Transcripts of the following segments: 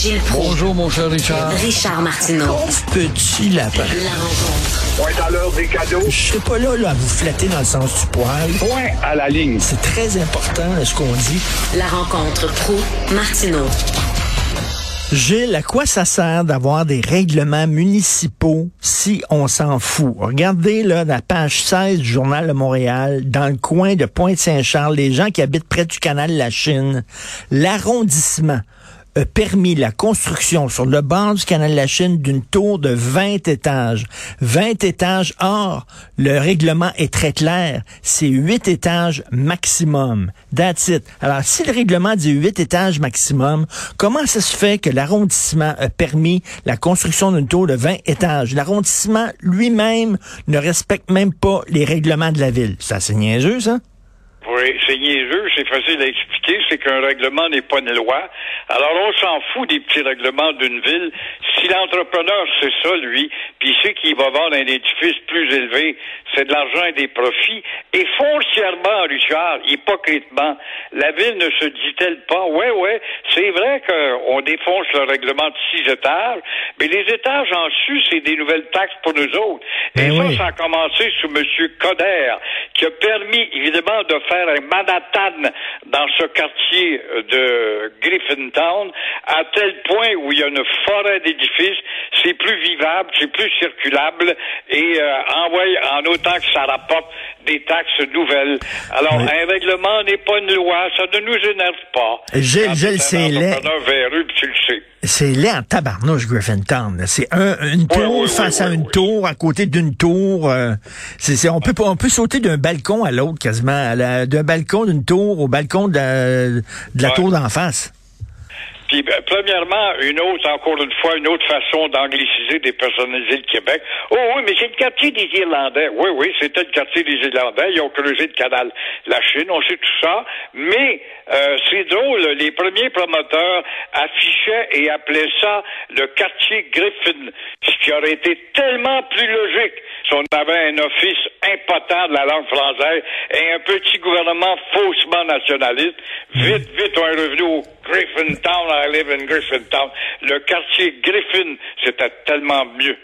Gilles Proulx. Bonjour, mon cher Richard. Richard Martineau. Petit lapin. La rencontre. Point à l'heure des cadeaux. Je serai pas là, là à vous flatter dans le sens du poil. Point à la ligne. C'est très important ce qu'on dit. La rencontre pro martineau Gilles, à quoi ça sert d'avoir des règlements municipaux si on s'en fout? Regardez là la page 16 du Journal de Montréal, dans le coin de Pointe-Saint-Charles, les gens qui habitent près du canal de la Chine, l'arrondissement a permis la construction sur le bord du canal de la Chine d'une tour de 20 étages. 20 étages. Or, le règlement est très clair. C'est 8 étages maximum. That's it. Alors, si le règlement dit 8 étages maximum, comment ça se fait que l'arrondissement a permis la construction d'une tour de 20 étages? L'arrondissement lui-même ne respecte même pas les règlements de la ville. C'est assez niaiseux, ça? Oui, c'est niaiseux, c'est facile à expliquer, c'est qu'un règlement n'est pas une loi. Alors on s'en fout des petits règlements d'une ville. Si l'entrepreneur c'est ça, lui, puis sait qu'il va vendre un édifice plus élevé, c'est de l'argent et des profits. Et foncièrement, Richard, hypocritement, la ville ne se dit-elle pas, ouais, ouais, c'est vrai qu'on défonce le règlement de six étages, mais les étages en dessus, c'est des nouvelles taxes pour nous autres. Et Ben ça, oui. ça a commencé sous M. Coder, qui a permis, évidemment, de faire un Manhattan dans ce quartier euh, de Griffintown, à tel point où il y a une forêt d'édifices, c'est plus vivable, c'est plus circulable, et euh, envoie- en autant que ça rapporte des taxes nouvelles. Alors, Oui. un règlement n'est pas une loi, ça ne nous énerve pas. Gilles, Gilles, c'est laid. tu le sais. C'est laid en tabarnouche, Griffintown. là. C'est un, une tour oui, oui, face oui, à une tour, à côté d'une tour. euh, c'est, on peut pas- on peut sauter d'un balcon à l'autre quasiment, d'un balcon d'une tour au balcon de la, de la tour d'en face. Puis, ben, premièrement, une autre, encore une fois, une autre façon d'angliciser, des personnaliser le Québec. Oh oui, mais c'est le quartier des Irlandais. Oui, oui, c'était le quartier des Irlandais. Ils ont creusé le canal. La Chine, on sait tout ça. Mais euh, c'est drôle, les premiers promoteurs affichaient et appelaient ça le quartier Griffin, ce qui aurait été tellement plus logique si on avait un office impotent de la langue française et un petit gouvernement faussement nationaliste. Vite, vite, on est revenu au Griffintown, I live in Griffintown. Le quartier Griffin, c'était tellement mieux.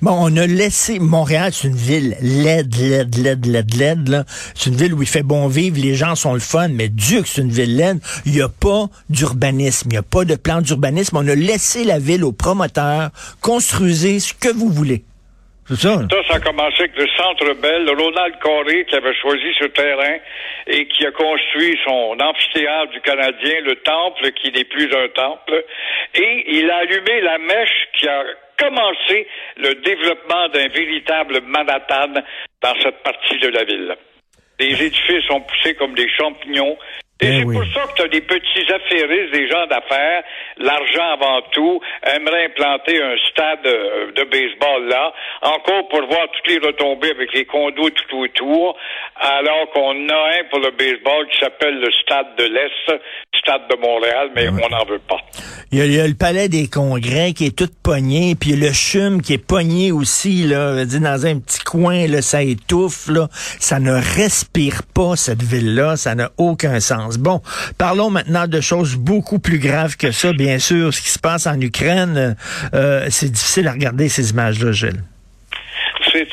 Bon, on a laissé Montréal, c'est une ville laide, laide, laide, laide, laide. C'est une ville où il fait bon vivre, les gens sont le fun, mais Dieu que c'est une ville laide. Il n'y a pas d'urbanisme, il n'y a pas de plan d'urbanisme. On a laissé la ville aux promoteurs. Construisez ce que vous voulez. C'est ça. là. Ça, ça a commencé avec le Centre Bell, Ronald Coré qui avait choisi ce terrain et qui a construit son amphithéâtre du Canadien, le temple qui n'est plus un temple, et il a allumé la mèche qui a commencé le développement d'un véritable Manhattan dans cette partie de la ville. Les édifices ont poussé comme des champignons. Et Eh c'est oui. pour ça que tu as des petits affairistes, des gens d'affaires, l'argent avant tout, aimeraient implanter un stade euh, de baseball là, encore pour voir toutes les retombées avec les condos tout autour, alors qu'on a un pour le baseball qui s'appelle le stade de l'Est, stade de Montréal, mais on n'en veut pas. Il y, a, il y a le palais des congrès qui est tout pogné, puis le chum qui est pogné aussi, là, dans un petit coin, là, ça étouffe, là. Ça ne respire pas, cette ville-là, ça n'a aucun sens. Bon, parlons maintenant de choses beaucoup plus graves que ça, bien sûr. Ce qui se passe en Ukraine, euh, c'est difficile à regarder ces images-là, Gilles. C'est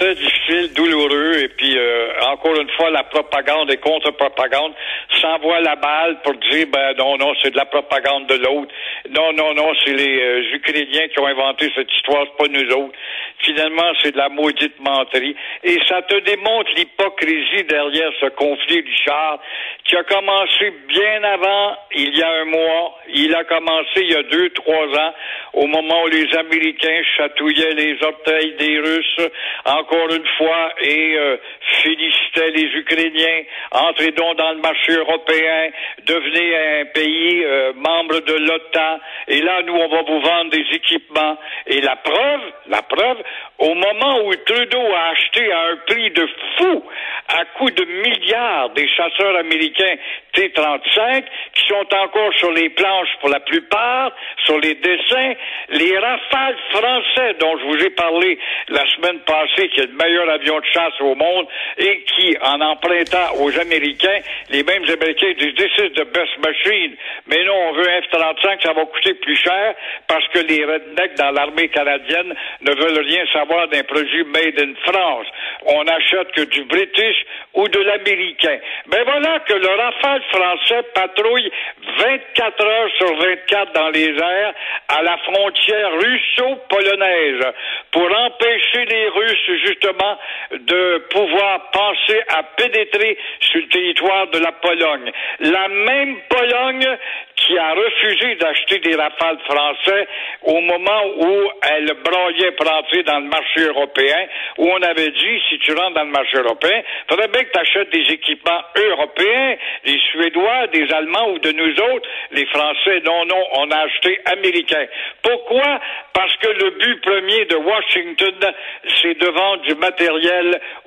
difficile, douloureux, et puis euh, encore une fois, la propagande et contre-propagande s'envoient la balle pour dire ben non, non, c'est de la propagande de l'autre. Non, non, non, c'est les euh, Ukrainiens qui ont inventé cette histoire, pas nous autres. Finalement, c'est de la maudite menterie. Et ça te démontre l'hypocrisie derrière ce conflit, Richard, qui a commencé bien avant, il y a un mois. Il a commencé il y a deux, trois ans, au moment où les Américains chatouillaient les orteils des Russes, encore fois, et euh, félicitaient les Ukrainiens. Entrez donc dans le marché européen, devenez un pays euh, membre de l'OTAN, et là, nous, on va vous vendre des équipements. Et la preuve, la preuve, au moment où Trudeau a acheté à un prix de fou, à coût de milliards, des chasseurs américains T-35, qui sont encore sur les planches pour la plupart, sur les dessins, les rafales français dont je vous ai parlé la semaine passée, qui est le meilleur de chasse au monde et qui, en empruntant aux Américains, les mêmes Américains disent This is best machine. Mais non, on veut un F-35, ça va coûter plus cher parce que les rednecks dans l'armée canadienne ne veulent rien savoir d'un produit made in France. On n'achète que du British ou de l'américain. Ben voilà que le Rafale français patrouille 24 heures sur 24 dans les airs à la frontière russo-polonaise pour empêcher les Russes justement de pouvoir penser à pénétrer sur le territoire de la Pologne. La même Pologne qui a refusé d'acheter des rafales français au moment où elle broyait pour entrer dans le marché européen, où on avait dit, si tu rentres dans le marché européen, faudrait bien que tu achètes des équipements européens, des Suédois, des Allemands ou de nous autres. Les Français, non, non, on a acheté américain. Pourquoi? Parce que le but premier de Washington, c'est de vendre du matériel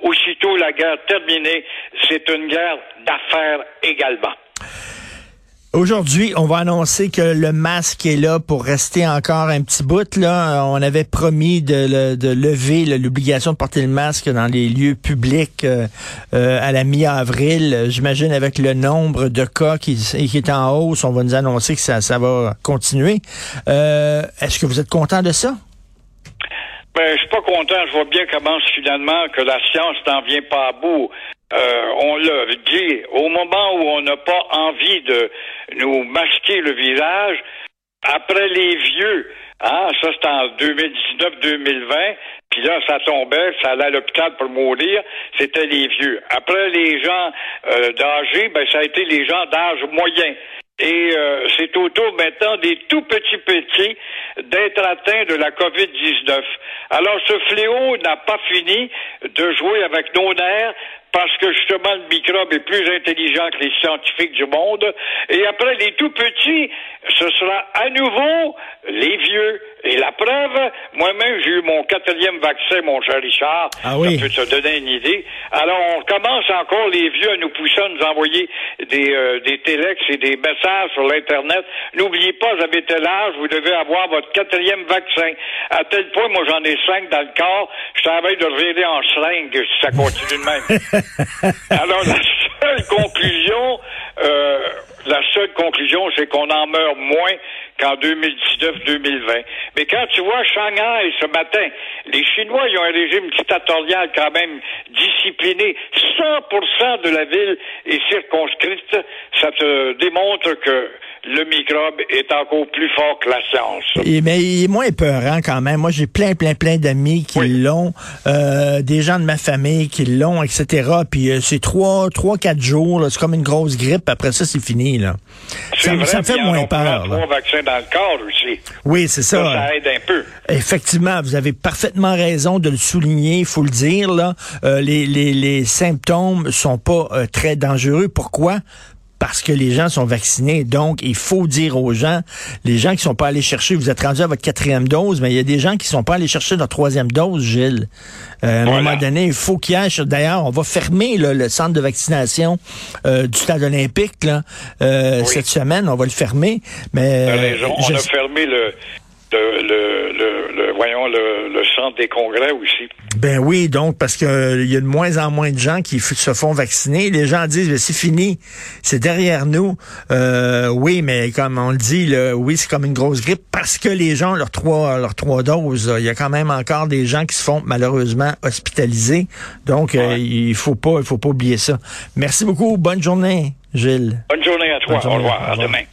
aussitôt la guerre terminée. C'est une guerre d'affaires également. Aujourd'hui, on va annoncer que le masque est là pour rester encore un petit bout. Là, on avait promis de, lever l'obligation de porter le masque dans les lieux publics euh, euh, à la mi-avril. J'imagine avec le nombre de cas qui, est en hausse, on va nous annoncer que ça, ça va continuer. Euh, Est-ce que vous êtes content de ça? Ben, je suis pas content. Je vois bien comment finalement que la science n'en vient pas à bout. Euh, on l'a dit, au moment où on n'a pas envie de nous masquer le visage, après les vieux, hein, ça c'était en 2019-2020, puis là ça tombait, ça allait à l'hôpital pour mourir, c'était les vieux. Après les gens euh, d'âge, ben ça a été les gens d'âge moyen. Et euh, c'est au tour maintenant des tout petits petits d'être atteints de la COVID-19. Alors ce fléau n'a pas fini de jouer avec nos nerfs parce que justement le microbe est plus intelligent que les scientifiques du monde. Et après les tout petits, ce sera à nouveau les vieux. Preuve, moi-même, j'ai eu mon quatrième vaccin, mon cher Richard. Ah oui. Ça peut te donner une idée. Alors, on commence encore les vieux à nous pousser à nous envoyer des, euh, des téléx et des messages sur l'Internet. N'oubliez pas, vous avez tel âge, vous devez avoir votre quatrième vaccin. À tel point, moi, j'en ai cinq dans le corps. Je travaille de revirer en seringue si ça continue de même. Alors, la seule conclusion, euh, la seule conclusion, c'est qu'on en meurt moins qu'en 2019-2020. Mais quand tu vois Shanghai ce matin, les Chinois, ont un régime dictatorial quand même discipliné. 100% de la ville est circonscrite. Ça te démontre que le microbe est encore plus fort que la science. Et, mais il est moins peurant quand même. Moi, j'ai plein, plein, plein d'amis qui oui. l'ont, euh, des gens de ma famille qui l'ont, etc. Puis euh, c'est trois, trois, quatre jours. C'est comme une grosse grippe. Après ça, c'est fini. Là. Ça, vrai, ça me fait moins peur. Trois vaccins dans le corps aussi. Oui, c'est ça. ça. Ça aide un peu. Effectivement, vous avez parfaitement raison de le souligner. Il faut le dire. Là, euh, les, les, les symptômes sont pas euh, très dangereux. Pourquoi? Parce que les gens sont vaccinés. Donc, il faut dire aux gens, les gens qui sont pas allés chercher, vous êtes rendu à votre quatrième dose, mais il y a des gens qui sont pas allés chercher leur troisième dose, Gilles. Euh, à un voilà. moment donné, il faut qu'il y ait... D'ailleurs, on va fermer là, le centre de vaccination euh, du stade olympique là, euh, oui. cette semaine. On va le fermer. Mais. On a fermé le, le, le, le, le, voyons le, le, centre des congrès aussi. Ben oui, donc parce que il y a de moins en moins de gens qui se font vacciner. Les gens disent c'est fini, c'est derrière nous. Euh, oui, mais comme on le dit, là, oui, c'est comme une grosse grippe parce que les gens leurs trois leurs trois doses. Il y a quand même encore des gens qui se font malheureusement hospitaliser. Donc ouais. euh, il faut pas il faut pas oublier ça. Merci beaucoup. Bonne journée, Gilles. Bonne journée à toi. Journée. Au revoir. À demain.